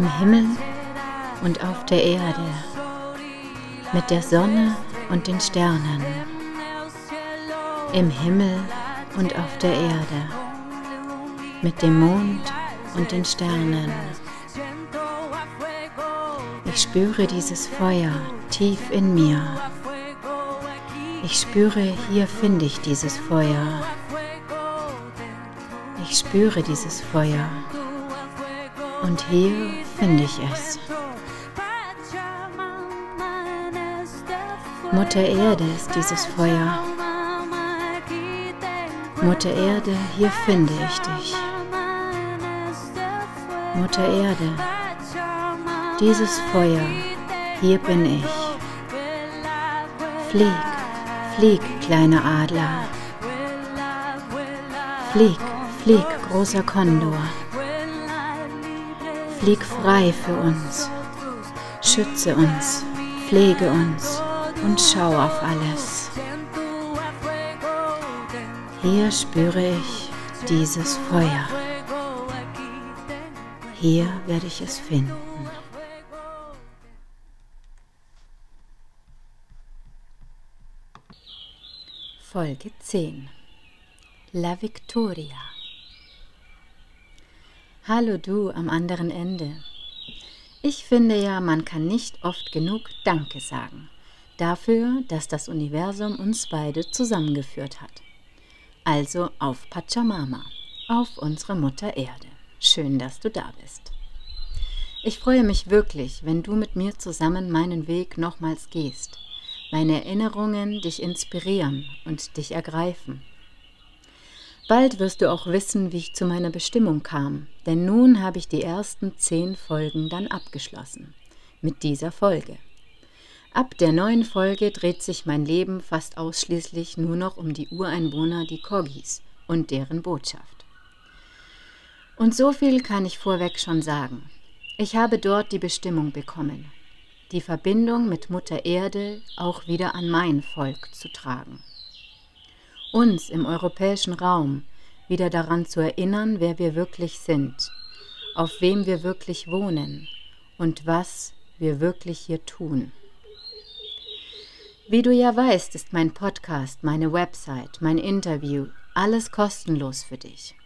Im Himmel und auf der Erde, mit der Sonne und den Sternen. Im Himmel und auf der Erde, mit dem Mond und den Sternen. Ich spüre dieses Feuer tief in mir. Ich spüre, hier finde ich dieses Feuer. Ich spüre dieses Feuer. Und hier finde ich es. Mutter Erde ist dieses Feuer. Mutter Erde, hier finde ich dich. Mutter Erde, dieses Feuer, hier bin ich. Flieg, flieg, kleiner Adler. Flieg, flieg, großer Kondor. Flieg frei für uns. Schütze uns, pflege uns und schau auf alles. Hier spüre ich dieses Feuer. Hier werde ich es finden. Folge 10 La Victoria Hallo du am anderen Ende. Ich finde ja, man kann nicht oft genug Danke sagen dafür, dass das Universum uns beide zusammengeführt hat. Also auf Pachamama, auf unsere Mutter Erde. Schön, dass du da bist. Ich freue mich wirklich, wenn du mit mir zusammen meinen Weg nochmals gehst, meine Erinnerungen dich inspirieren und dich ergreifen. Bald wirst du auch wissen, wie ich zu meiner Bestimmung kam, denn nun habe ich die ersten zehn Folgen dann abgeschlossen. Mit dieser Folge. Ab der neuen Folge dreht sich mein Leben fast ausschließlich nur noch um die Ureinwohner, die Kogis und deren Botschaft. Und so viel kann ich vorweg schon sagen. Ich habe dort die Bestimmung bekommen, die Verbindung mit Mutter Erde auch wieder an mein Volk zu tragen. Uns im europäischen Raum wieder daran zu erinnern, wer wir wirklich sind, auf wem wir wirklich wohnen und was wir wirklich hier tun. Wie du ja weißt, ist mein Podcast, meine Website, mein Interview, alles kostenlos für dich.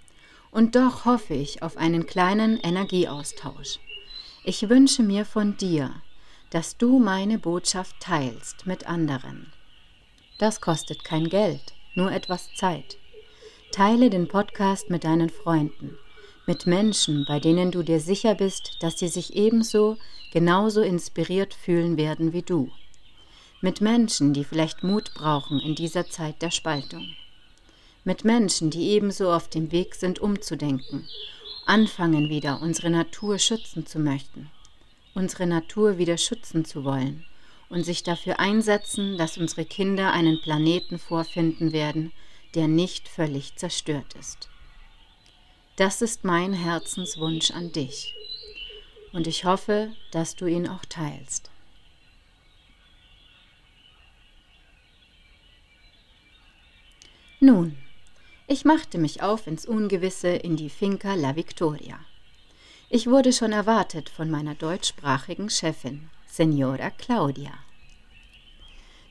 Und doch hoffe ich auf einen kleinen Energieaustausch. Ich wünsche mir von dir, dass du meine Botschaft teilst mit anderen. Das kostet kein Geld, nur etwas Zeit. Teile den Podcast mit deinen Freunden, mit Menschen, bei denen du dir sicher bist, dass sie sich ebenso, genauso inspiriert fühlen werden wie du. Mit Menschen, die vielleicht Mut brauchen in dieser Zeit der Spaltung, mit Menschen, die ebenso auf dem Weg sind, umzudenken, anfangen wieder unsere Natur schützen zu möchten, unsere Natur wieder schützen zu wollen und sich dafür einsetzen, dass unsere Kinder einen Planeten vorfinden werden, der nicht völlig zerstört ist. Das ist mein Herzenswunsch an dich und ich hoffe, dass du ihn auch teilst. Nun, ich machte mich auf ins Ungewisse in die Finca La Victoria. Ich wurde schon erwartet von meiner deutschsprachigen Chefin, Senora Claudia.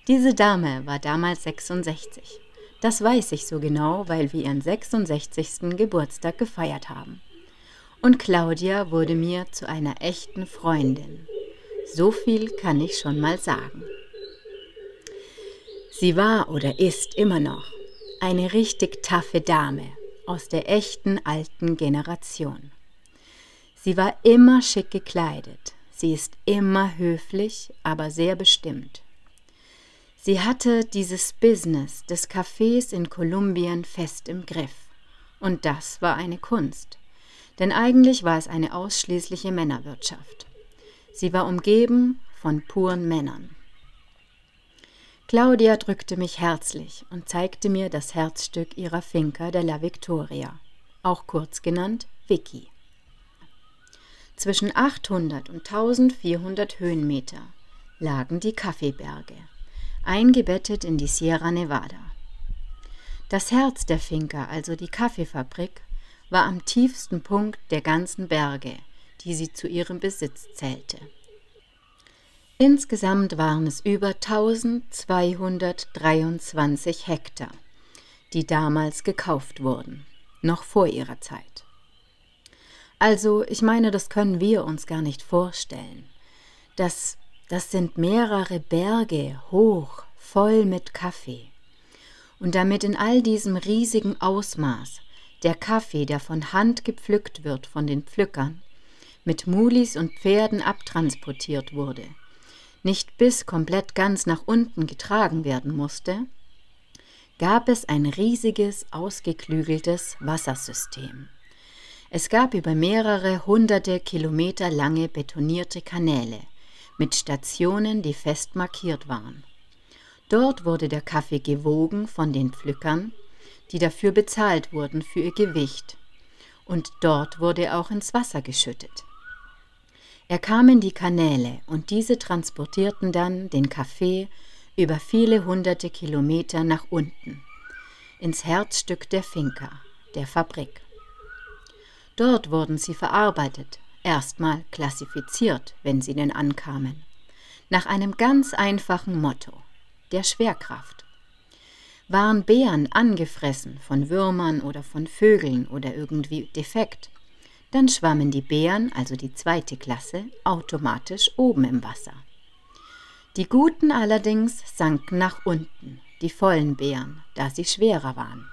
Diese Dame war damals 66. Das weiß ich so genau, weil wir ihren 66. Geburtstag gefeiert haben. Und Claudia wurde mir zu einer echten Freundin. So viel kann ich schon mal sagen. Sie war oder ist immer noch eine richtig taffe Dame aus der echten alten Generation. Sie war immer schick gekleidet, sie ist immer höflich, aber sehr bestimmt. Sie hatte dieses Business des Cafés in Kolumbien fest im Griff. Und das war eine Kunst. Denn eigentlich war es eine ausschließliche Männerwirtschaft. Sie war umgeben von puren Männern. Claudia drückte mich herzlich und zeigte mir das Herzstück ihrer Finca de la Victoria, auch kurz genannt Vicky. Zwischen 800 und 1400 Höhenmeter lagen die Kaffeeberge, eingebettet in die Sierra Nevada. Das Herz der Finca, also die Kaffeefabrik, war am tiefsten Punkt der ganzen Berge, die sie zu ihrem Besitz zählte. Insgesamt waren es über 1223 Hektar, die damals gekauft wurden, noch vor ihrer Zeit. Also, ich meine, das können wir uns gar nicht vorstellen. Das, das sind mehrere Berge hoch, voll mit Kaffee. Und damit in all diesem riesigen Ausmaß der Kaffee, der von Hand gepflückt wird von den Pflückern, mit Mulis und Pferden abtransportiert wurde, nicht bis komplett ganz nach unten getragen werden musste, gab es ein riesiges, ausgeklügeltes Wassersystem. Es gab über mehrere hunderte Kilometer lange betonierte Kanäle mit Stationen, die fest markiert waren. Dort wurde der Kaffee gewogen von den Pflückern, die dafür bezahlt wurden für ihr Gewicht, und dort wurde er auch ins Wasser geschüttet. Er kam in die Kanäle und diese transportierten dann den Kaffee über viele hunderte Kilometer nach unten, ins Herzstück der Finca, der Fabrik. Dort wurden sie verarbeitet, erstmal klassifiziert, wenn sie denn ankamen, nach einem ganz einfachen Motto, der Schwerkraft. Waren Beeren angefressen von Würmern oder von Vögeln oder irgendwie defekt, dann schwammen die Beeren, also die zweite Klasse, automatisch oben im Wasser. Die guten allerdings sanken nach unten, die vollen Beeren, da sie schwerer waren.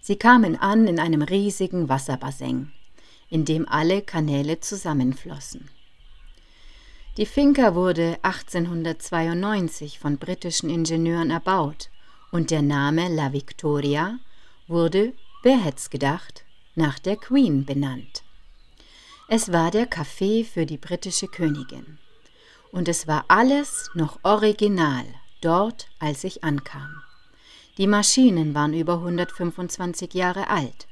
Sie kamen an in einem riesigen Wasserbassin, in dem alle Kanäle zusammenflossen. Die Finca wurde 1892 von britischen Ingenieuren erbaut und der Name La Victoria wurde, wer hätt's gedacht, nach der Queen benannt. Es war der Kaffee für die britische Königin. Und es war alles noch original dort, als ich ankam. Die Maschinen waren über 125 Jahre alt.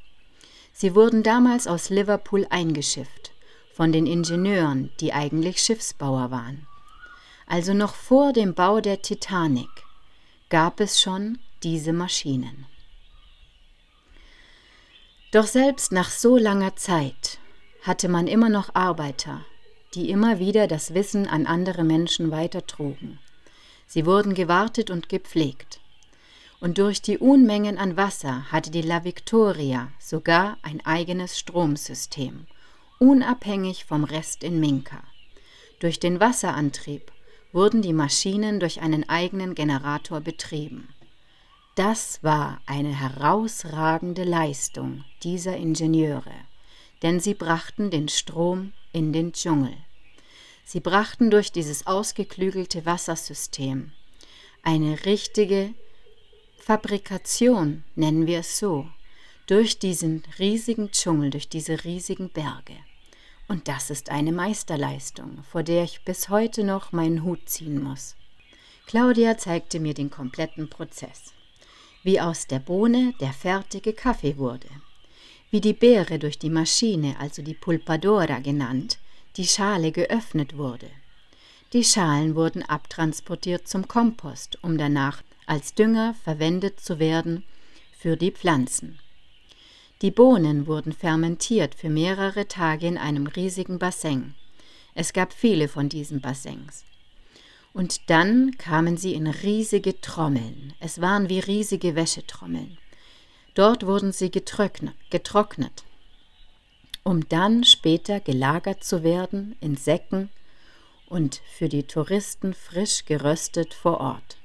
Sie wurden damals aus Liverpool eingeschifft, von den Ingenieuren, die eigentlich Schiffsbauer waren. Also noch vor dem Bau der Titanic gab es schon diese Maschinen. Doch selbst nach so langer Zeit hatte man immer noch Arbeiter, die immer wieder das Wissen an andere Menschen weitertrugen. Sie wurden gewartet und gepflegt. Und durch die Unmengen an Wasser hatte die La Victoria sogar ein eigenes Stromsystem, unabhängig vom Rest in Minka. Durch den Wasserantrieb wurden die Maschinen durch einen eigenen Generator betrieben. Das war eine herausragende Leistung dieser Ingenieure, denn sie brachten den Strom in den Dschungel. Sie brachten durch dieses ausgeklügelte Wassersystem eine richtige Fabrikation, nennen wir es so, durch diesen riesigen Dschungel, durch diese riesigen Berge. Und das ist eine Meisterleistung, vor der ich bis heute noch meinen Hut ziehen muss. Claudia zeigte mir den kompletten Prozess wie aus der Bohne der fertige Kaffee wurde, wie die Beere durch die Maschine, also die Pulpadora genannt, die Schale geöffnet wurde. Die Schalen wurden abtransportiert zum Kompost, um danach als Dünger verwendet zu werden für die Pflanzen. Die Bohnen wurden fermentiert für mehrere Tage in einem riesigen Bassin. Es gab viele von diesen Bassins. Und dann kamen sie in riesige Trommeln. Es waren wie riesige Wäschetrommeln. Dort wurden sie getrocknet, um dann später gelagert zu werden in Säcken und für die Touristen frisch geröstet vor Ort.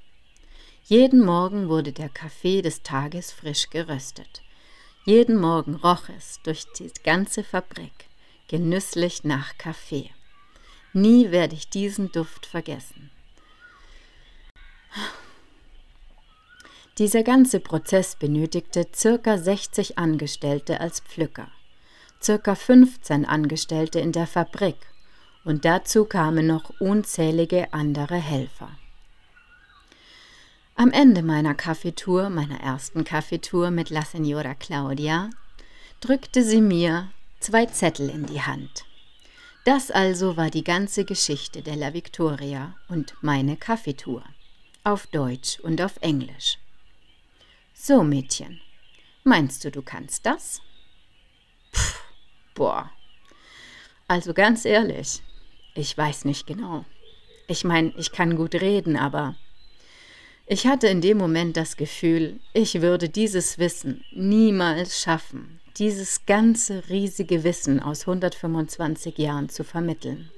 Jeden Morgen wurde der Kaffee des Tages frisch geröstet. Jeden Morgen roch es durch die ganze Fabrik genüsslich nach Kaffee. Nie werde ich diesen Duft vergessen. Dieser ganze Prozess benötigte circa 60 Angestellte als Pflücker, circa 15 Angestellte in der Fabrik und dazu kamen noch unzählige andere Helfer. Am Ende meiner Kaffeetour, meiner ersten Kaffeetour mit La Signora Claudia, drückte sie mir zwei Zettel in die Hand. Das also war die ganze Geschichte der La Victoria und meine Kaffeetour auf Deutsch und auf Englisch. So, Mädchen, meinst du, du kannst das? Puh, boah. Also ganz ehrlich, ich weiß nicht genau. Ich meine, ich kann gut reden, aber ich hatte in dem Moment das Gefühl, ich würde dieses Wissen niemals schaffen, dieses ganze riesige Wissen aus 125 Jahren zu vermitteln.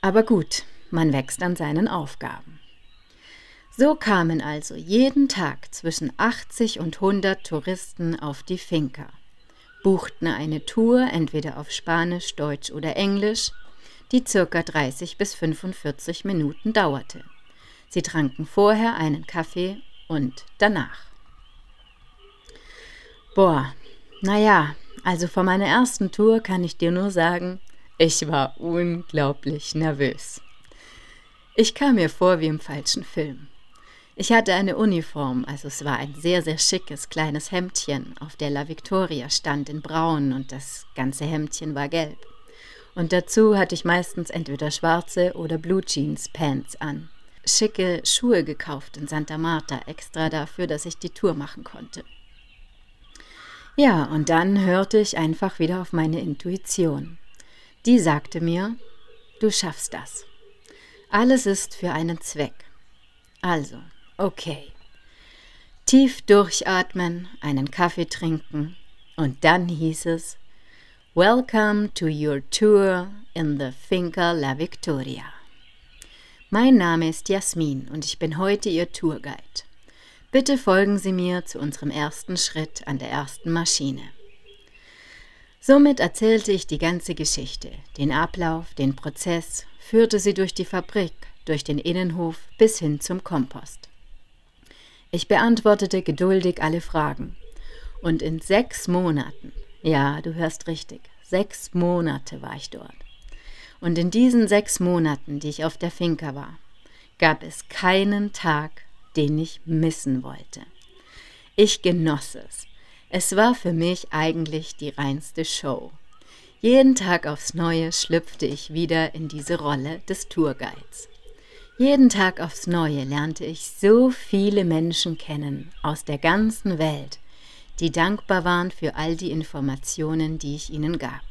Aber gut, man wächst an seinen Aufgaben. So kamen also jeden Tag zwischen 80 und 100 Touristen auf die Finca, buchten eine Tour entweder auf Spanisch, Deutsch oder Englisch, die circa 30 bis 45 Minuten dauerte. Sie tranken vorher einen Kaffee und danach. Boah, naja, also vor meiner ersten Tour kann ich dir nur sagen, ich war unglaublich nervös. Ich kam mir vor wie im falschen Film. Ich hatte eine Uniform, also es war ein sehr, sehr schickes kleines Hemdchen, auf der La Victoria stand in braun und das ganze Hemdchen war gelb. Und dazu hatte ich meistens entweder schwarze oder Blue Jeans Pants an. Schicke Schuhe gekauft in Santa Marta, extra dafür, dass ich die Tour machen konnte. Ja, und dann hörte ich einfach wieder auf meine Intuition. Die sagte mir, du schaffst das. Alles ist für einen Zweck. Also, okay. Tief durchatmen, einen Kaffee trinken und dann hieß es, Welcome to your tour in the Finca La Victoria. Mein Name ist Jasmin und ich bin heute Ihr Tourguide. Bitte folgen Sie mir zu unserem ersten Schritt an der ersten Maschine. Somit erzählte ich die ganze Geschichte, den Ablauf, den Prozess, führte sie durch die Fabrik, durch den Innenhof bis hin zum Kompost. Ich beantwortete geduldig alle Fragen. Und in sechs Monaten ja, du hörst richtig. Sechs Monate war ich dort. Und in diesen sechs Monaten, die ich auf der Finca war, gab es keinen Tag, den ich missen wollte. Ich genoss es. Es war für mich eigentlich die reinste Show. Jeden Tag aufs Neue schlüpfte ich wieder in diese Rolle des Tourguides. Jeden Tag aufs Neue lernte ich so viele Menschen kennen aus der ganzen Welt, die dankbar waren für all die Informationen, die ich ihnen gab.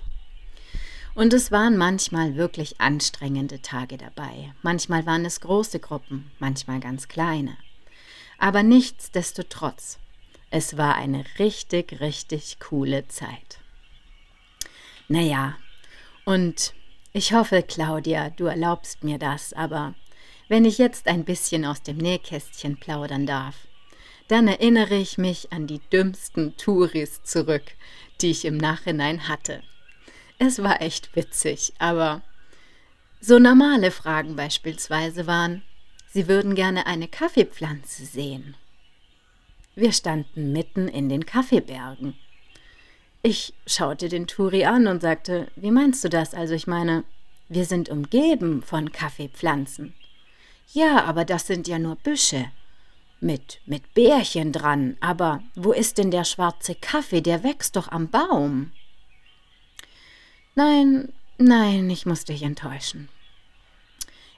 Und es waren manchmal wirklich anstrengende Tage dabei. Manchmal waren es große Gruppen, manchmal ganz kleine. Aber nichtsdestotrotz, es war eine richtig, richtig coole Zeit. Naja, und ich hoffe, Claudia, du erlaubst mir das, aber wenn ich jetzt ein bisschen aus dem Nähkästchen plaudern darf, dann erinnere ich mich an die dümmsten Touris zurück, die ich im Nachhinein hatte. Es war echt witzig, aber so normale Fragen beispielsweise waren, sie würden gerne eine Kaffeepflanze sehen. Wir standen mitten in den Kaffeebergen. Ich schaute den Turi an und sagte, wie meinst du das? Also ich meine, wir sind umgeben von Kaffeepflanzen. Ja, aber das sind ja nur Büsche mit, mit Bärchen dran. Aber wo ist denn der schwarze Kaffee? Der wächst doch am Baum. Nein, nein, ich muss dich enttäuschen.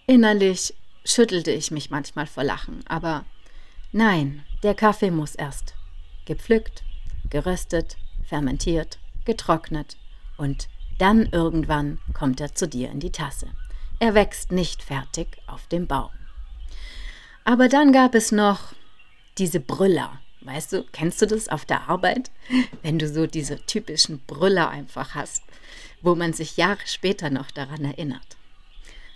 Innerlich schüttelte ich mich manchmal vor Lachen, aber nein, der Kaffee muss erst gepflückt, geröstet, fermentiert, getrocknet und dann irgendwann kommt er zu dir in die Tasse. Er wächst nicht fertig auf dem Baum. Aber dann gab es noch diese Brüller. Weißt du, kennst du das auf der Arbeit? Wenn du so diese typischen Brüller einfach hast, wo man sich Jahre später noch daran erinnert.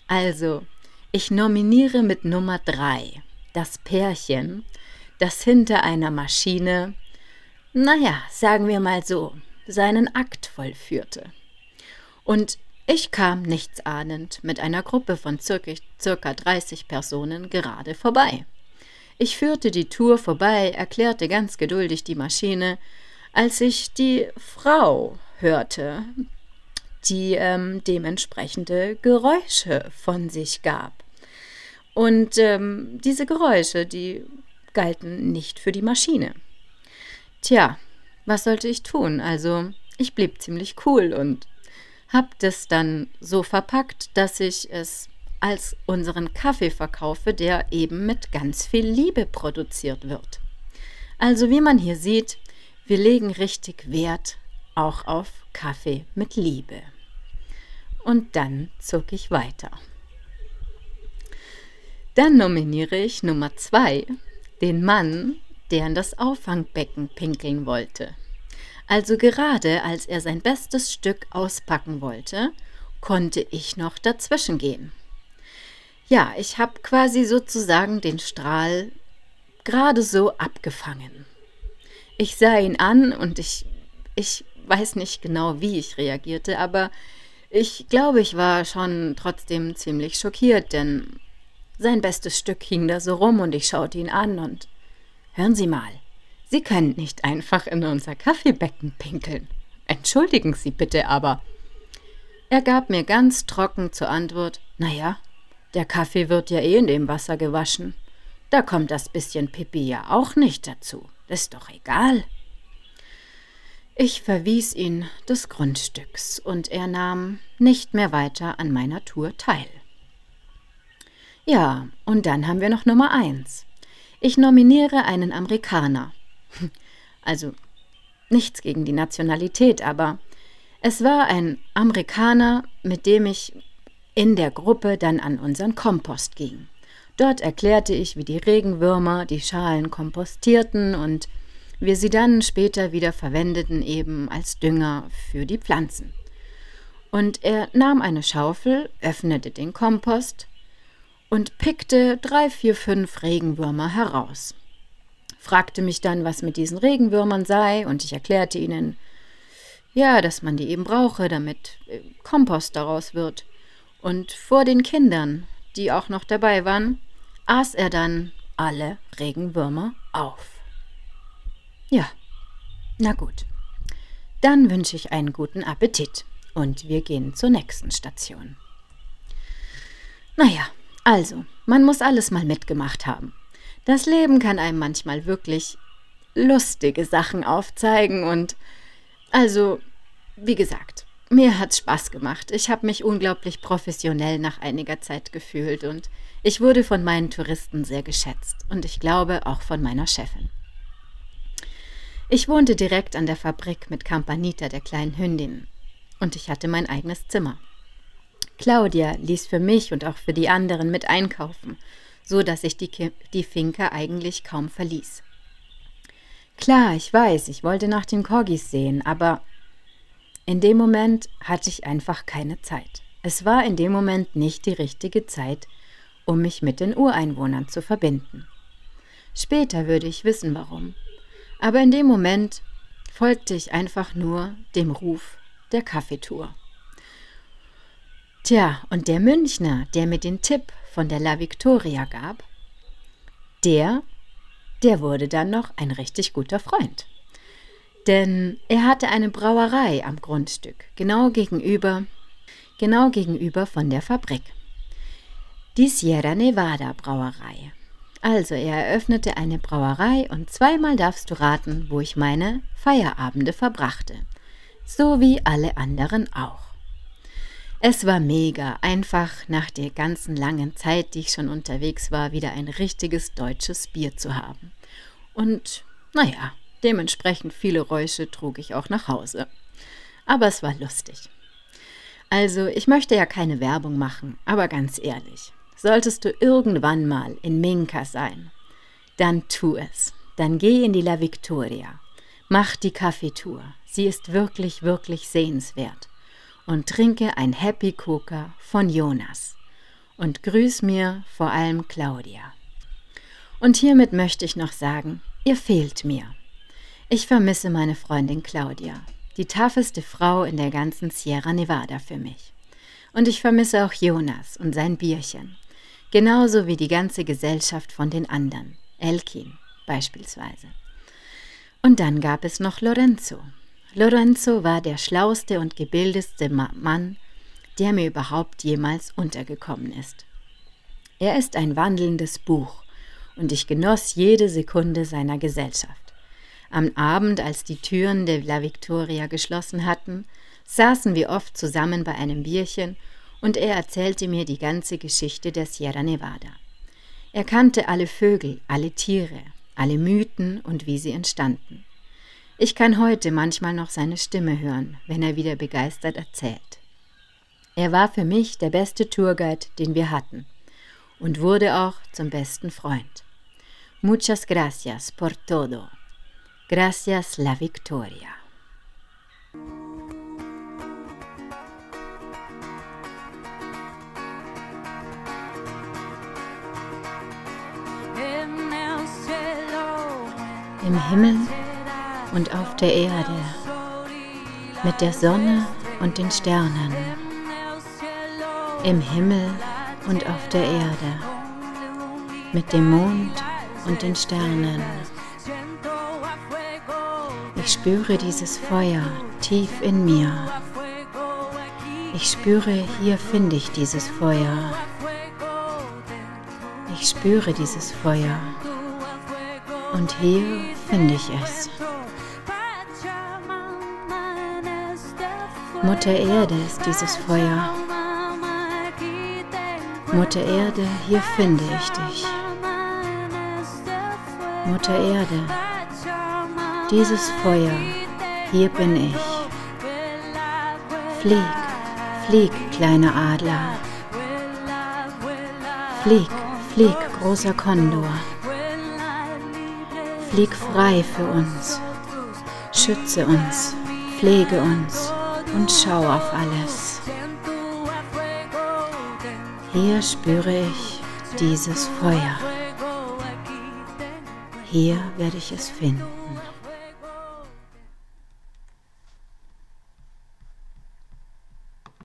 Also, ich nominiere mit Nummer drei das Pärchen, das hinter einer Maschine, naja, sagen wir mal so, seinen Akt vollführte. Und ich kam nichtsahnend mit einer Gruppe von circa, circa 30 Personen gerade vorbei. Ich führte die Tour vorbei, erklärte ganz geduldig die Maschine, als ich die Frau hörte, die ähm, dementsprechende Geräusche von sich gab. Und ähm, diese Geräusche, die galten nicht für die Maschine. Tja, was sollte ich tun? Also, ich blieb ziemlich cool und hab das dann so verpackt, dass ich es als unseren Kaffee verkaufe, der eben mit ganz viel Liebe produziert wird. Also wie man hier sieht, wir legen richtig Wert auch auf Kaffee mit Liebe. Und dann zog ich weiter. Dann nominiere ich Nummer zwei, den Mann, der in das Auffangbecken pinkeln wollte. Also gerade als er sein bestes Stück auspacken wollte, konnte ich noch dazwischen gehen. Ja, ich habe quasi sozusagen den Strahl gerade so abgefangen. Ich sah ihn an und ich, ich weiß nicht genau, wie ich reagierte, aber ich glaube, ich war schon trotzdem ziemlich schockiert, denn sein bestes Stück hing da so rum und ich schaute ihn an und hören Sie mal, Sie können nicht einfach in unser Kaffeebecken pinkeln. Entschuldigen Sie bitte aber. Er gab mir ganz trocken zur Antwort, naja, der Kaffee wird ja eh in dem Wasser gewaschen. Da kommt das bisschen Pipi ja auch nicht dazu. Ist doch egal. Ich verwies ihn des Grundstücks und er nahm nicht mehr weiter an meiner Tour teil. Ja, und dann haben wir noch Nummer eins. Ich nominiere einen Amerikaner. Also nichts gegen die Nationalität, aber es war ein Amerikaner, mit dem ich in der Gruppe dann an unseren Kompost ging. Dort erklärte ich, wie die Regenwürmer die Schalen kompostierten und wir sie dann später wieder verwendeten eben als Dünger für die Pflanzen. Und er nahm eine Schaufel, öffnete den Kompost und pickte drei, vier, fünf Regenwürmer heraus. Fragte mich dann, was mit diesen Regenwürmern sei, und ich erklärte ihnen, ja, dass man die eben brauche, damit äh, Kompost daraus wird. Und vor den Kindern, die auch noch dabei waren, aß er dann alle Regenwürmer auf. Ja, na gut. Dann wünsche ich einen guten Appetit und wir gehen zur nächsten Station. Naja, also, man muss alles mal mitgemacht haben. Das Leben kann einem manchmal wirklich lustige Sachen aufzeigen und also, wie gesagt, mir hat's Spaß gemacht. Ich habe mich unglaublich professionell nach einiger Zeit gefühlt und ich wurde von meinen Touristen sehr geschätzt und ich glaube auch von meiner Chefin. Ich wohnte direkt an der Fabrik mit Campanita, der kleinen Hündin, und ich hatte mein eigenes Zimmer. Claudia ließ für mich und auch für die anderen mit einkaufen, so dass ich die, die Finca eigentlich kaum verließ. Klar, ich weiß, ich wollte nach den Corgis sehen, aber in dem Moment hatte ich einfach keine Zeit. Es war in dem Moment nicht die richtige Zeit, um mich mit den Ureinwohnern zu verbinden. Später würde ich wissen, warum. Aber in dem Moment folgte ich einfach nur dem Ruf der Kaffeetour. Tja, und der Münchner, der mir den Tipp von der La Victoria gab, der, der wurde dann noch ein richtig guter Freund. Denn er hatte eine Brauerei am Grundstück, genau gegenüber, genau gegenüber von der Fabrik. Die Sierra Nevada Brauerei. Also er eröffnete eine Brauerei und zweimal darfst du raten, wo ich meine Feierabende verbrachte. So wie alle anderen auch. Es war mega, einfach nach der ganzen langen Zeit, die ich schon unterwegs war, wieder ein richtiges deutsches Bier zu haben. Und naja, dementsprechend viele Räusche trug ich auch nach Hause. Aber es war lustig. Also, ich möchte ja keine Werbung machen, aber ganz ehrlich, solltest du irgendwann mal in Minka sein, dann tu es. Dann geh in die La Victoria. Mach die Kaffeetour. Sie ist wirklich, wirklich sehenswert und trinke ein Happy Coca von Jonas. Und grüß mir vor allem Claudia. Und hiermit möchte ich noch sagen, ihr fehlt mir. Ich vermisse meine Freundin Claudia, die taffeste Frau in der ganzen Sierra Nevada für mich. Und ich vermisse auch Jonas und sein Bierchen, genauso wie die ganze Gesellschaft von den anderen, Elkin beispielsweise. Und dann gab es noch Lorenzo, Lorenzo war der schlauste und gebildetste Mann, der mir überhaupt jemals untergekommen ist. Er ist ein wandelndes Buch und ich genoss jede Sekunde seiner Gesellschaft. Am Abend, als die Türen der La Victoria geschlossen hatten, saßen wir oft zusammen bei einem Bierchen und er erzählte mir die ganze Geschichte der Sierra Nevada. Er kannte alle Vögel, alle Tiere, alle Mythen und wie sie entstanden. Ich kann heute manchmal noch seine Stimme hören, wenn er wieder begeistert erzählt. Er war für mich der beste Tourguide, den wir hatten und wurde auch zum besten Freund. Muchas gracias por todo. Gracias la Victoria. Im Himmel und auf der Erde, mit der Sonne und den Sternen, im Himmel und auf der Erde, mit dem Mond und den Sternen. Ich spüre dieses Feuer tief in mir. Ich spüre, hier finde ich dieses Feuer. Ich spüre dieses Feuer. Und hier finde ich es. Mutter Erde ist dieses Feuer. Mutter Erde, hier finde ich dich. Mutter Erde, dieses Feuer, hier bin ich. Flieg, flieg, kleiner Adler. Flieg, flieg, großer Kondor. Flieg frei für uns. Schütze uns, pflege uns und schau auf alles. Hier spüre ich dieses Feuer. Hier werde ich es finden.